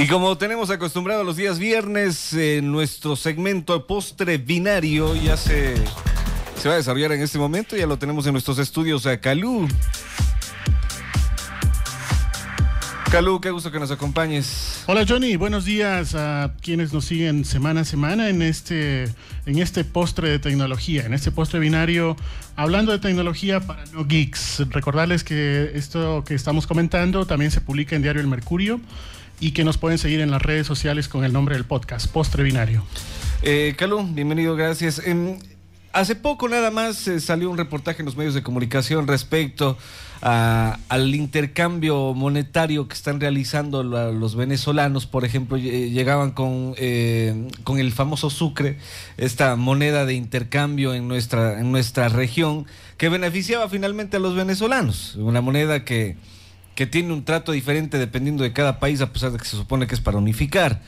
Y como tenemos acostumbrado los días viernes, eh, nuestro segmento postre binario ya se, se va a desarrollar en este momento. Ya lo tenemos en nuestros estudios a Calú. Calú, qué gusto que nos acompañes. Hola Johnny, buenos días a quienes nos siguen semana a semana en este, en este postre de tecnología, en este postre binario, hablando de tecnología para no geeks. Recordarles que esto que estamos comentando también se publica en Diario El Mercurio y que nos pueden seguir en las redes sociales con el nombre del podcast, Postre Binario. Eh, Calú, bienvenido, gracias. Em, hace poco nada más eh, salió un reportaje en los medios de comunicación respecto al intercambio monetario que están realizando los venezolanos, por ejemplo, llegaban con, eh, con el famoso sucre, esta moneda de intercambio en nuestra, en nuestra región, que beneficiaba finalmente a los venezolanos, una moneda que que tiene un trato diferente dependiendo de cada país, a pesar de que se supone que es para unificar.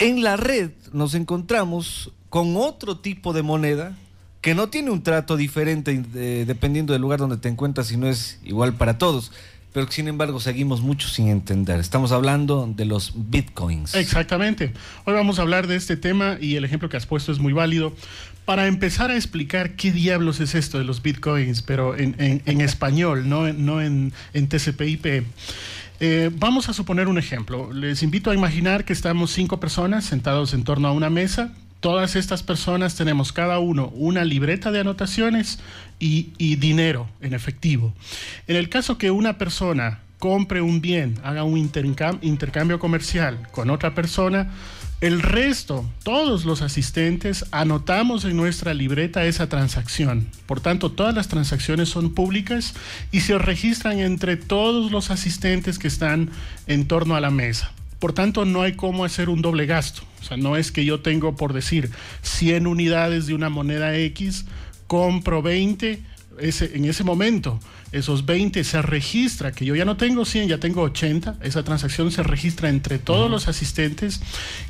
En la red nos encontramos con otro tipo de moneda que no tiene un trato diferente eh, dependiendo del lugar donde te encuentras y no es igual para todos pero sin embargo seguimos mucho sin entender. Estamos hablando de los bitcoins. Exactamente. Hoy vamos a hablar de este tema y el ejemplo que has puesto es muy válido para empezar a explicar qué diablos es esto de los bitcoins, pero en, español, no, no en, en TCP/IP. Eh, vamos a suponer un ejemplo. Les invito a imaginar que estamos cinco personas sentados en torno a una mesa todas estas personas tenemos cada uno una libreta de anotaciones y, dinero en efectivo. En el caso que una persona compre un bien, haga un intercambio comercial con otra persona, el resto, todos los asistentes, anotamos en nuestra libreta esa transacción. Por tanto, todas las transacciones son públicas y se registran entre todos los asistentes que están en torno a la mesa. Por tanto, no hay cómo hacer un doble gasto. O sea, no es que yo tengo, por decir, 100 unidades de una moneda X, compro 20, ese, en ese momento esos 20 se registra, que yo ya no tengo 100, ya tengo 80, esa transacción se registra entre todos los asistentes,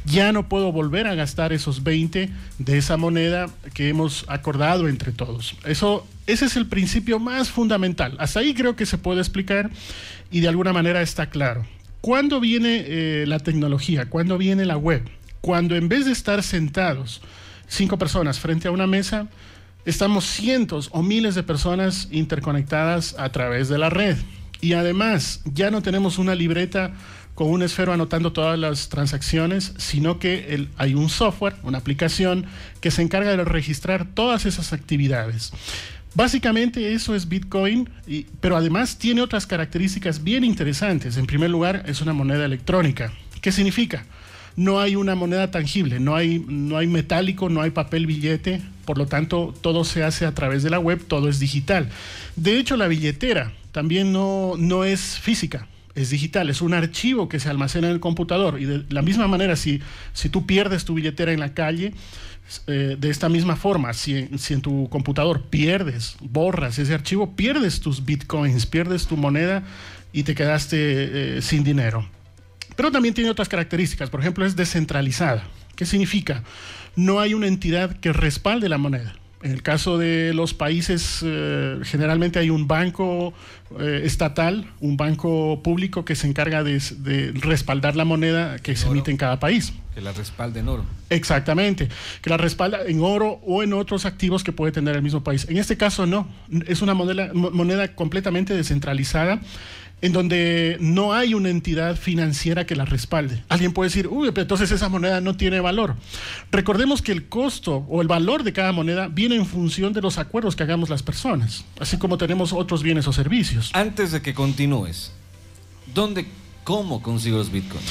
ya no puedo volver a gastar esos 20 de esa moneda que hemos acordado entre todos. Eso, ese es el principio más fundamental. Hasta ahí creo que se puede explicar y de alguna manera está claro. ¿Cuándo viene eh, la tecnología? ¿Cuándo viene la web? Cuando en vez de estar sentados cinco personas frente a una mesa, estamos cientos o miles de personas interconectadas a través de la red. Y además, ya no tenemos una libreta con un esfero anotando todas las transacciones, sino que hay un software, una aplicación que se encarga de registrar todas esas actividades. Básicamente eso es Bitcoin, pero además tiene otras características bien interesantes. En primer lugar, es una moneda electrónica. ¿Qué significa? No hay una moneda tangible, no hay, no hay metálico, no hay papel billete, por lo tanto todo se hace a través de la web, todo es digital. De hecho, la billetera también no, no es física, es digital, es un archivo que se almacena en el computador. Y de la misma manera, si, si tú pierdes tu billetera en la calle, eh, de esta misma forma, si, en tu computador pierdes, borras ese archivo, pierdes tus bitcoins, pierdes tu moneda y te quedaste eh, sin dinero. Pero también tiene otras características, por ejemplo, es descentralizada. ¿Qué significa? No hay una entidad que respalde la moneda. En el caso de los países, eh, generalmente hay un banco eh, estatal, un banco público que se encarga de, respaldar la moneda que se emite en cada país. Que la respalde en oro. Exactamente, que la respalda en oro o en otros activos que puede tener el mismo país. En este caso no, es una moneda completamente descentralizada en donde no hay una entidad financiera que la respalde. Alguien puede decir, uy, pero entonces esa moneda no tiene valor. Recordemos que el costo o el valor de cada moneda viene en función de los acuerdos que hagamos las personas, así como tenemos otros bienes o servicios. Antes de que continúes, ¿dónde, cómo consigo los bitcoins?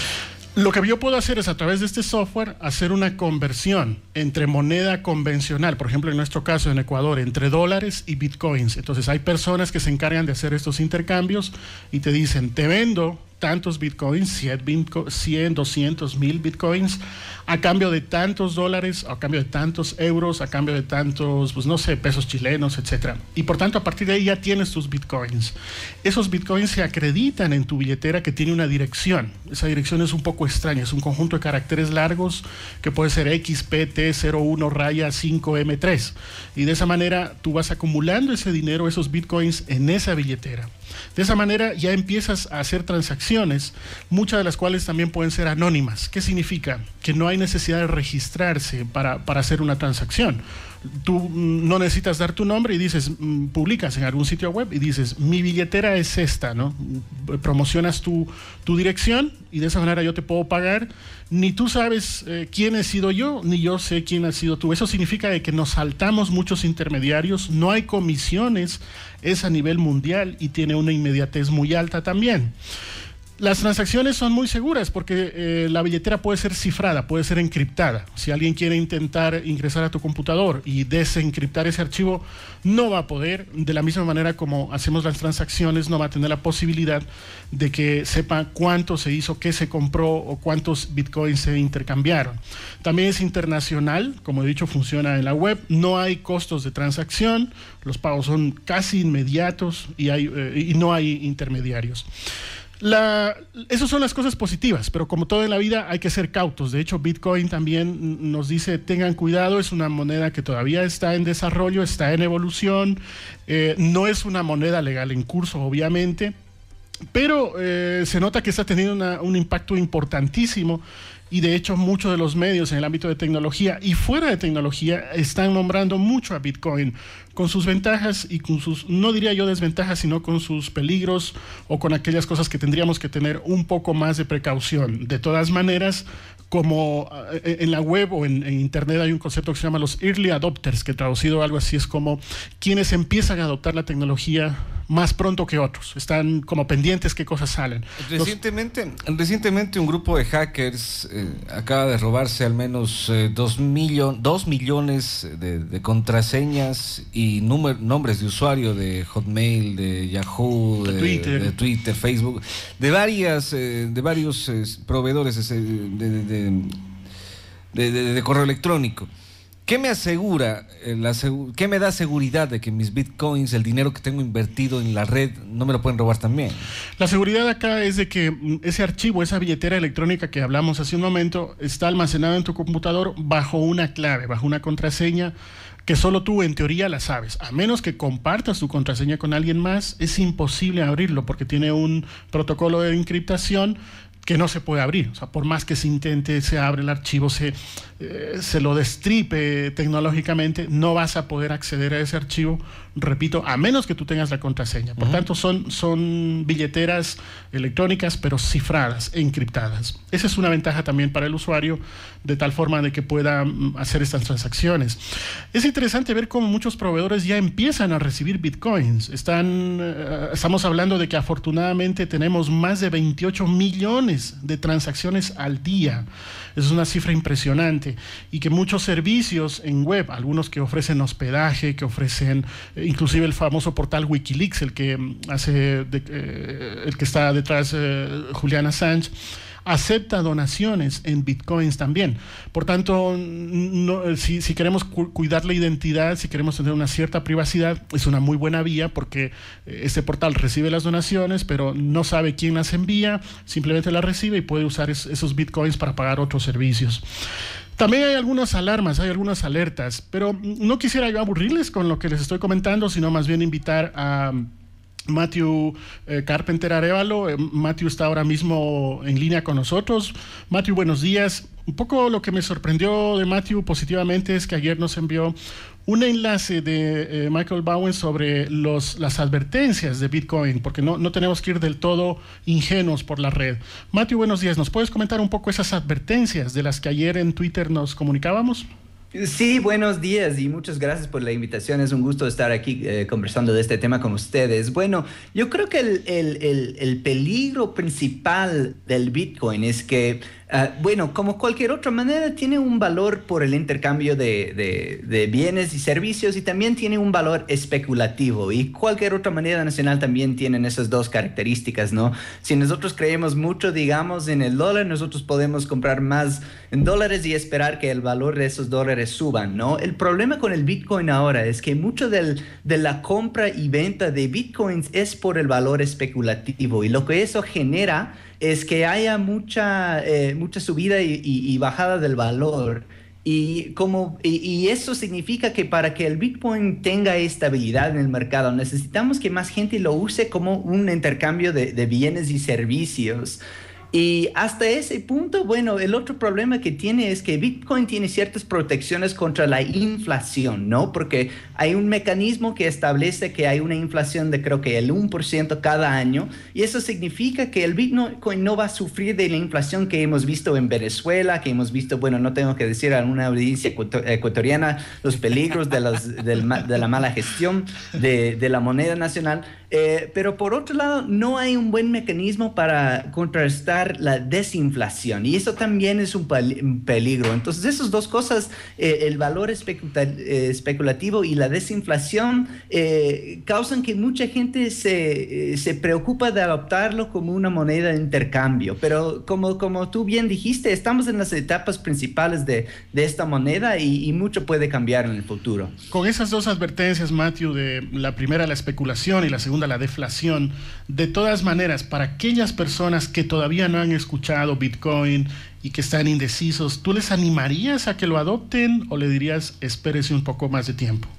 Lo que yo puedo hacer es a través de este software hacer una conversión entre moneda convencional, por ejemplo en nuestro caso en Ecuador, entre dólares y bitcoins. Entonces hay personas que se encargan de hacer estos intercambios y te dicen, te vendo tantos bitcoins, 100, 200, 1000 bitcoins, a cambio de tantos dólares, a cambio de tantos euros, a cambio de tantos, pues no sé, pesos chilenos, etc. Y por tanto, a partir de ahí ya tienes tus bitcoins. Esos bitcoins se acreditan en tu billetera que tiene una dirección. Esa dirección es un poco extraña, es un conjunto de caracteres largos que puede ser XPT01 raya 5M3. Y de esa manera tú vas acumulando ese dinero, esos bitcoins en esa billetera. De esa manera ya empiezas a hacer transacciones muchas de las cuales también pueden ser anónimas. ¿Qué significa? Que no hay necesidad de registrarse para, para hacer una transacción tú no necesitas dar tu nombre y dices, mm, publicas en algún sitio web y dices, mi billetera es esta, ¿no? Promocionas tu, tu dirección y de esa manera yo te puedo pagar. Ni tú sabes eh, quién he sido yo, ni yo sé quién ha sido tú. Eso significa que nos saltamos muchos intermediarios, no hay comisiones, es a nivel mundial y tiene una inmediatez muy alta también. Las transacciones son muy seguras porque eh, la billetera puede ser cifrada, puede ser encriptada. Si alguien quiere intentar ingresar a tu computador y desencriptar ese archivo, no va a poder. De la misma manera como hacemos las transacciones, no va a tener la posibilidad de que sepa cuánto se hizo, qué se compró o cuántos bitcoins se intercambiaron. También es internacional, como he dicho, funciona en la web. No hay costos de transacción, los pagos son casi inmediatos y, eh, y no hay intermediarios. La, esas son las cosas positivas, pero como todo en la vida hay que ser cautos. De hecho, Bitcoin también nos dice tengan cuidado, es una moneda que todavía está en desarrollo, está en evolución, eh, no es una moneda legal en curso, obviamente, pero eh, se nota que está teniendo un impacto importantísimo y de hecho muchos de los medios en el ámbito de tecnología y fuera de tecnología están nombrando mucho a Bitcoin con sus ventajas y con sus, no diría yo desventajas, sino con sus peligros o con aquellas cosas que tendríamos que tener un poco más de precaución. De todas maneras, como eh, en la web o en, Internet hay un concepto que se llama los early adopters, que traducido algo así es como quienes empiezan a adoptar la tecnología más pronto que otros. Están como pendientes qué cosas salen. Recientemente, recientemente un grupo de hackers eh, acaba de robarse al menos eh, dos, dos millones de, contraseñas nombres de usuario de Hotmail, de Yahoo, de, Twitter. Facebook, de varias, de varios proveedores de de, correo electrónico. ¿Qué me asegura, eh, la, qué me da seguridad de que mis bitcoins, el dinero que tengo invertido en la red, no me lo pueden robar también? La seguridad acá es de que mm, ese archivo, esa billetera electrónica que hablamos hace un momento, está almacenado en tu computador bajo una clave, bajo una contraseña que solo tú en teoría la sabes. A menos que compartas tu contraseña con alguien más, es imposible abrirlo porque tiene un protocolo de encriptación que no se puede abrir. O sea, por más que se intente, se abre el archivo, se, eh, se lo destripe tecnológicamente, no vas a poder acceder a ese archivo, repito, a menos que tú tengas la contraseña. Por tanto, son, son billeteras electrónicas, pero cifradas, encriptadas. Esa es una ventaja también para el usuario, de tal forma de que pueda mm, hacer estas transacciones. Es interesante ver cómo muchos proveedores ya empiezan a recibir bitcoins. Están, eh, estamos hablando de que afortunadamente tenemos más de 28 millones de transacciones al día. Es una cifra impresionante y que muchos servicios en web, algunos que ofrecen hospedaje, que ofrecen eh, inclusive el famoso portal Wikileaks, el que mm, hace, eh, el que está detrás eh, Juliana acepta donaciones en bitcoins también. Por tanto, si, queremos cuidar la identidad, si queremos tener una cierta privacidad, es una muy buena vía porque este portal recibe las donaciones, pero no sabe quién las envía, simplemente las recibe y puede usar esos bitcoins para pagar otros servicios. También hay algunas alarmas, hay algunas alertas, pero no quisiera yo aburrirles con lo que les estoy comentando, sino más bien invitar a Matthew eh, Carpenter Arevalo. Eh, Matthew está ahora mismo en línea con nosotros. Matthew, buenos días. Un poco lo que me sorprendió de Matthew positivamente es que ayer nos envió un enlace de eh, Michael Bowen sobre las advertencias de Bitcoin, porque no, no tenemos que ir del todo ingenuos por la red. Matthew, buenos días. ¿Nos puedes comentar un poco esas advertencias de las que ayer en Twitter nos comunicábamos? Sí, buenos días y muchas gracias por la invitación. Es un gusto estar aquí eh, conversando de este tema con ustedes. Bueno, yo creo que el, el, el peligro principal del Bitcoin es que Ah, bueno, como cualquier otra manera, tiene un valor por el intercambio de, bienes y servicios y también tiene un valor especulativo. Y cualquier otra moneda nacional también tienen esas dos características, ¿no? Si nosotros creemos mucho, digamos, en el dólar, nosotros podemos comprar más en dólares y esperar que el valor de esos dólares suban, ¿no? El problema con el Bitcoin ahora es que mucho de la compra y venta de Bitcoins es por el valor especulativo y lo que eso genera es que haya mucha, eh, mucha subida y, bajada del valor Y, como, y, eso significa que para que el Bitcoin tenga estabilidad en el mercado, necesitamos que más gente lo use como un intercambio de, de bienes y servicios. Y hasta ese punto, bueno, el otro problema que tiene es que Bitcoin tiene ciertas protecciones contra la inflación, ¿no? Porque hay un mecanismo que establece que hay una inflación de creo que el 1% cada año y eso significa que el Bitcoin no va a sufrir de la inflación que hemos visto en Venezuela, que hemos visto, bueno, no tengo que decir a una audiencia ecuatoriana los peligros de, de la mala gestión de, de la moneda nacional eh, pero por otro lado, no hay un buen mecanismo para contrarrestar la desinflación y eso también es un peligro. Entonces, esas dos cosas, eh, el valor eh, especulativo y la desinflación, causan que mucha gente se, se, preocupa de adoptarlo como una moneda de intercambio. Pero como, como tú bien dijiste, estamos en las etapas principales de, de esta moneda y, y mucho puede cambiar en el futuro. Con esas dos advertencias, Matthew, de la primera la especulación y la segunda la deflación. De todas maneras, para aquellas personas que todavía no han escuchado Bitcoin y que están indecisos, ¿tú les animarías a que lo adopten o le dirías espérese un poco más de tiempo?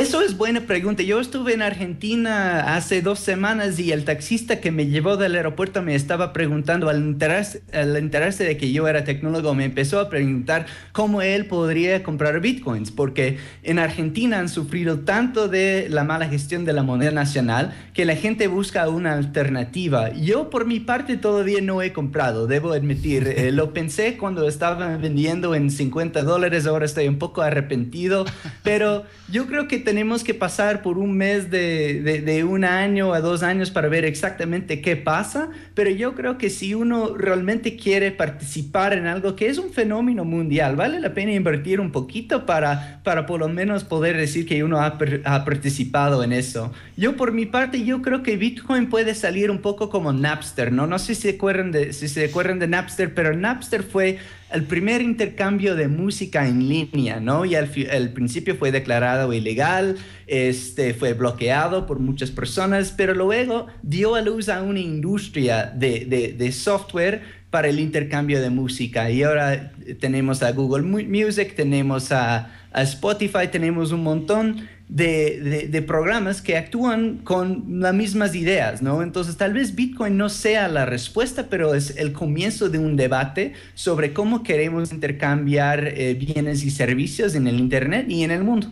Eso es buena pregunta. Yo estuve en Argentina hace dos semanas y el taxista que me llevó del aeropuerto me estaba preguntando, al enterarse, al enterarse de que yo era tecnólogo, me empezó a preguntar cómo él podría comprar bitcoins, porque en Argentina han sufrido tanto de la mala gestión de la moneda nacional que la gente busca una alternativa. Yo por mi parte todavía no he comprado, debo admitir. Eh, lo pensé cuando estaba vendiendo en 50 dólares, ahora estoy un poco arrepentido, pero yo creo que tenemos que pasar por un mes de, de, un año a dos años para ver exactamente qué pasa, pero yo creo que si uno realmente quiere participar en algo que es un fenómeno mundial, vale la pena invertir un poquito para, para por lo menos poder decir que uno ha, ha participado en eso. Yo por mi parte, yo creo que Bitcoin puede salir un poco como Napster, ¿no? No sé si se acuerdan de, si se acuerdan de Napster, pero Napster fue el primer intercambio de música en línea, ¿no? Y al, principio fue declarado ilegal, este, fue bloqueado por muchas personas, pero luego dio a luz a una industria de, software para el intercambio de música. Y ahora tenemos a Google Music, tenemos a Spotify, tenemos un montón de, programas que actúan con las mismas ideas, ¿no? Entonces tal vez Bitcoin no sea la respuesta, pero es el comienzo de un debate sobre cómo queremos intercambiar eh, bienes y servicios en el Internet y en el mundo.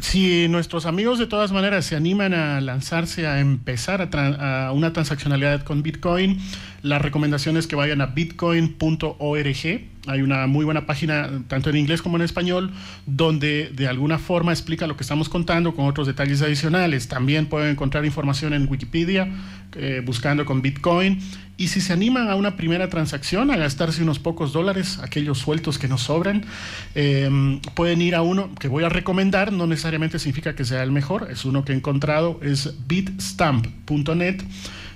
Si nuestros amigos de todas maneras se animan a lanzarse a empezar a una transaccionalidad con Bitcoin, la recomendación es que vayan a bitcoin.org. Hay una muy buena página, tanto en inglés como en español, donde de alguna forma explica lo que estamos contando con otros detalles adicionales. También pueden encontrar información en Wikipedia eh, buscando con Bitcoin. Y si se animan a una primera transacción, a gastarse unos pocos dólares, aquellos sueltos que nos sobran, em, pueden ir a uno que voy a recomendar, no necesariamente significa que sea el mejor, es uno que he encontrado, es bitstamp.net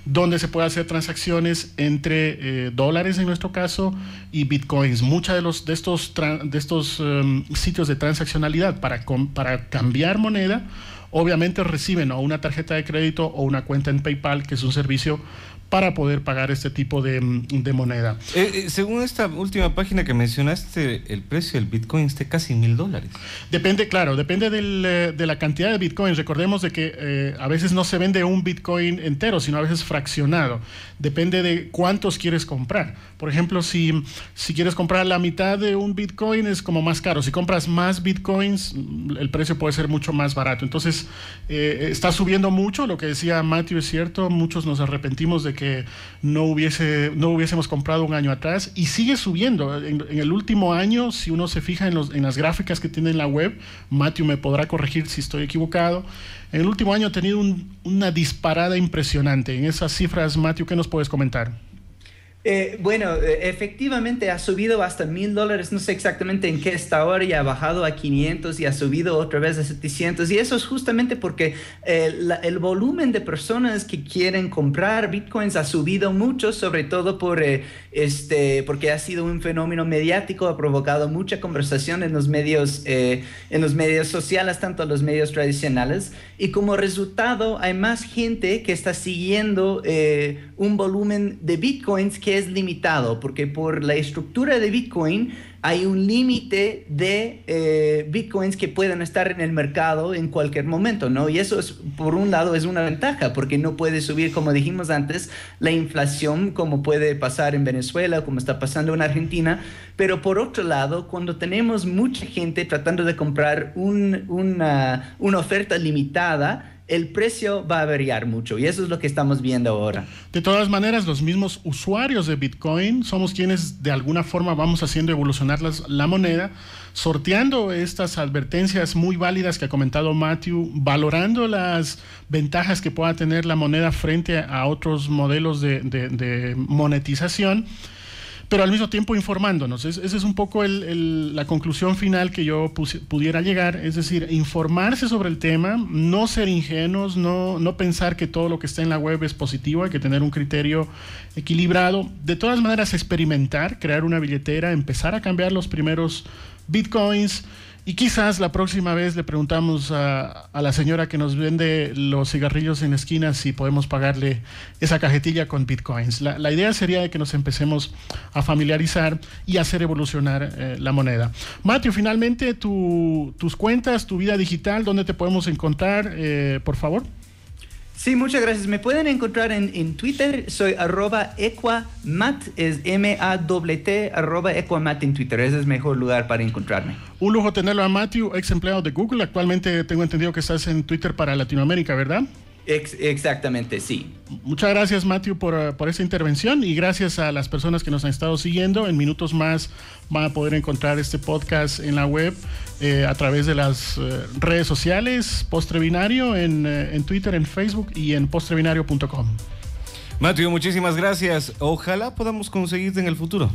donde se puede hacer transacciones entre eh, dólares en nuestro caso y bitcoins. Muchos de, los, de estos, de estos em, sitios de transaccionalidad para, para cambiar moneda obviamente reciben o una tarjeta de crédito o una cuenta en PayPal, que es un servicio para poder pagar este tipo de, de moneda. Eh, eh, según esta última página que mencionaste, el precio del Bitcoin está casi mil dólares. Depende, claro, depende del, eh, de la cantidad de Bitcoin. Recordemos de que a veces no se vende un Bitcoin entero, sino a veces fraccionado. Depende de cuántos quieres comprar. Por ejemplo, si, si quieres comprar la mitad de un Bitcoin es como más caro. Si compras más Bitcoins, el precio puede ser mucho más barato. Entonces, está subiendo mucho. Lo que decía Matthew es cierto. Muchos nos arrepentimos de que no, hubiese, no hubiésemos comprado un año atrás y sigue subiendo. En, el último año, si uno se fija en, las gráficas que tiene en la web, Matthew me podrá corregir si estoy equivocado. En el último año ha tenido una disparada impresionante. En esas cifras, Matthew, ¿qué nos puedes comentar? Eh, bueno, eh, efectivamente ha subido hasta mil dólares, no sé exactamente en qué está ahora y ha bajado a 500 y ha subido otra vez a 700 y eso es justamente porque eh, el volumen de personas que quieren comprar bitcoins ha subido mucho, sobre todo por, este, porque ha sido un fenómeno mediático, ha provocado mucha conversación en los medios, en los medios sociales, tanto los medios tradicionales. Y como resultado hay más gente que está siguiendo un volumen de bitcoins que es limitado, porque por la estructura de Bitcoin hay un límite de eh, bitcoins que pueden estar en el mercado en cualquier momento, ¿no? Y eso es, por un lado, es una ventaja porque no puede subir, como dijimos antes, la inflación como puede pasar en Venezuela, como está pasando en Argentina. Pero por otro lado, cuando tenemos mucha gente tratando de comprar una, una oferta limitada, el precio va a variar mucho y eso es lo que estamos viendo ahora. De todas maneras, los mismos usuarios de Bitcoin somos quienes de alguna forma vamos haciendo evolucionar la moneda, sorteando estas advertencias muy válidas que ha comentado Matthew, valorando las ventajas que pueda tener la moneda frente a otros modelos de monetización pero al mismo tiempo informándonos. esa es un poco la conclusión final que yo pudiera llegar, es decir, informarse sobre el tema, no ser ingenuos, no, no pensar que todo lo que está en la web es positivo, hay que tener un criterio equilibrado. De todas maneras, experimentar, crear una billetera, empezar a cambiar los primeros bitcoins y quizás la próxima vez le preguntamos a, la señora que nos vende los cigarrillos en esquinas si podemos pagarle esa cajetilla con bitcoins. La, idea sería que nos empecemos a familiarizar y hacer evolucionar eh, la moneda. Matthew, finalmente tus cuentas, tu vida digital, ¿dónde te podemos encontrar, eh, por favor? Sí, muchas gracias. Me pueden encontrar en, Twitter. Soy arroba equamat, es M-A-T, arroba equamat en Twitter. Ese es el mejor lugar para encontrarme. Un lujo tenerlo a Matthew, ex empleado de Google. Actualmente tengo entendido que estás en Twitter para Latinoamérica, ¿verdad? Exactamente, sí. Muchas gracias, Matthew, por, por esta intervención y gracias a las personas que nos han estado siguiendo. En minutos más van a poder encontrar este podcast en la web eh, a través de las eh, redes sociales, Postrebinario, en, eh, en Twitter, en Facebook y en postrebinario.com. Matthew, muchísimas gracias. Ojalá podamos conseguirte en el futuro.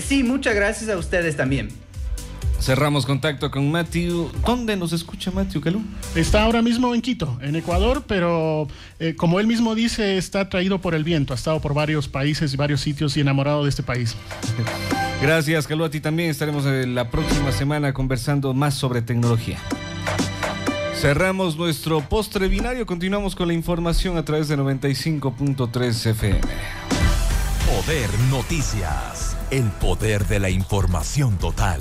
sí, muchas gracias a ustedes también. Cerramos contacto con Matthew. ¿Dónde nos escucha Matthew Calú? Está ahora mismo en Quito, en Ecuador, pero eh, como él mismo dice, está traído por el viento. Ha estado por varios países y varios sitios y enamorado de este país. Gracias, Calú. A ti también estaremos eh, la próxima semana conversando más sobre tecnología. Cerramos nuestro postre binario. Continuamos con la información a través de 95.3 FM. Poder Noticias. El poder de la información total.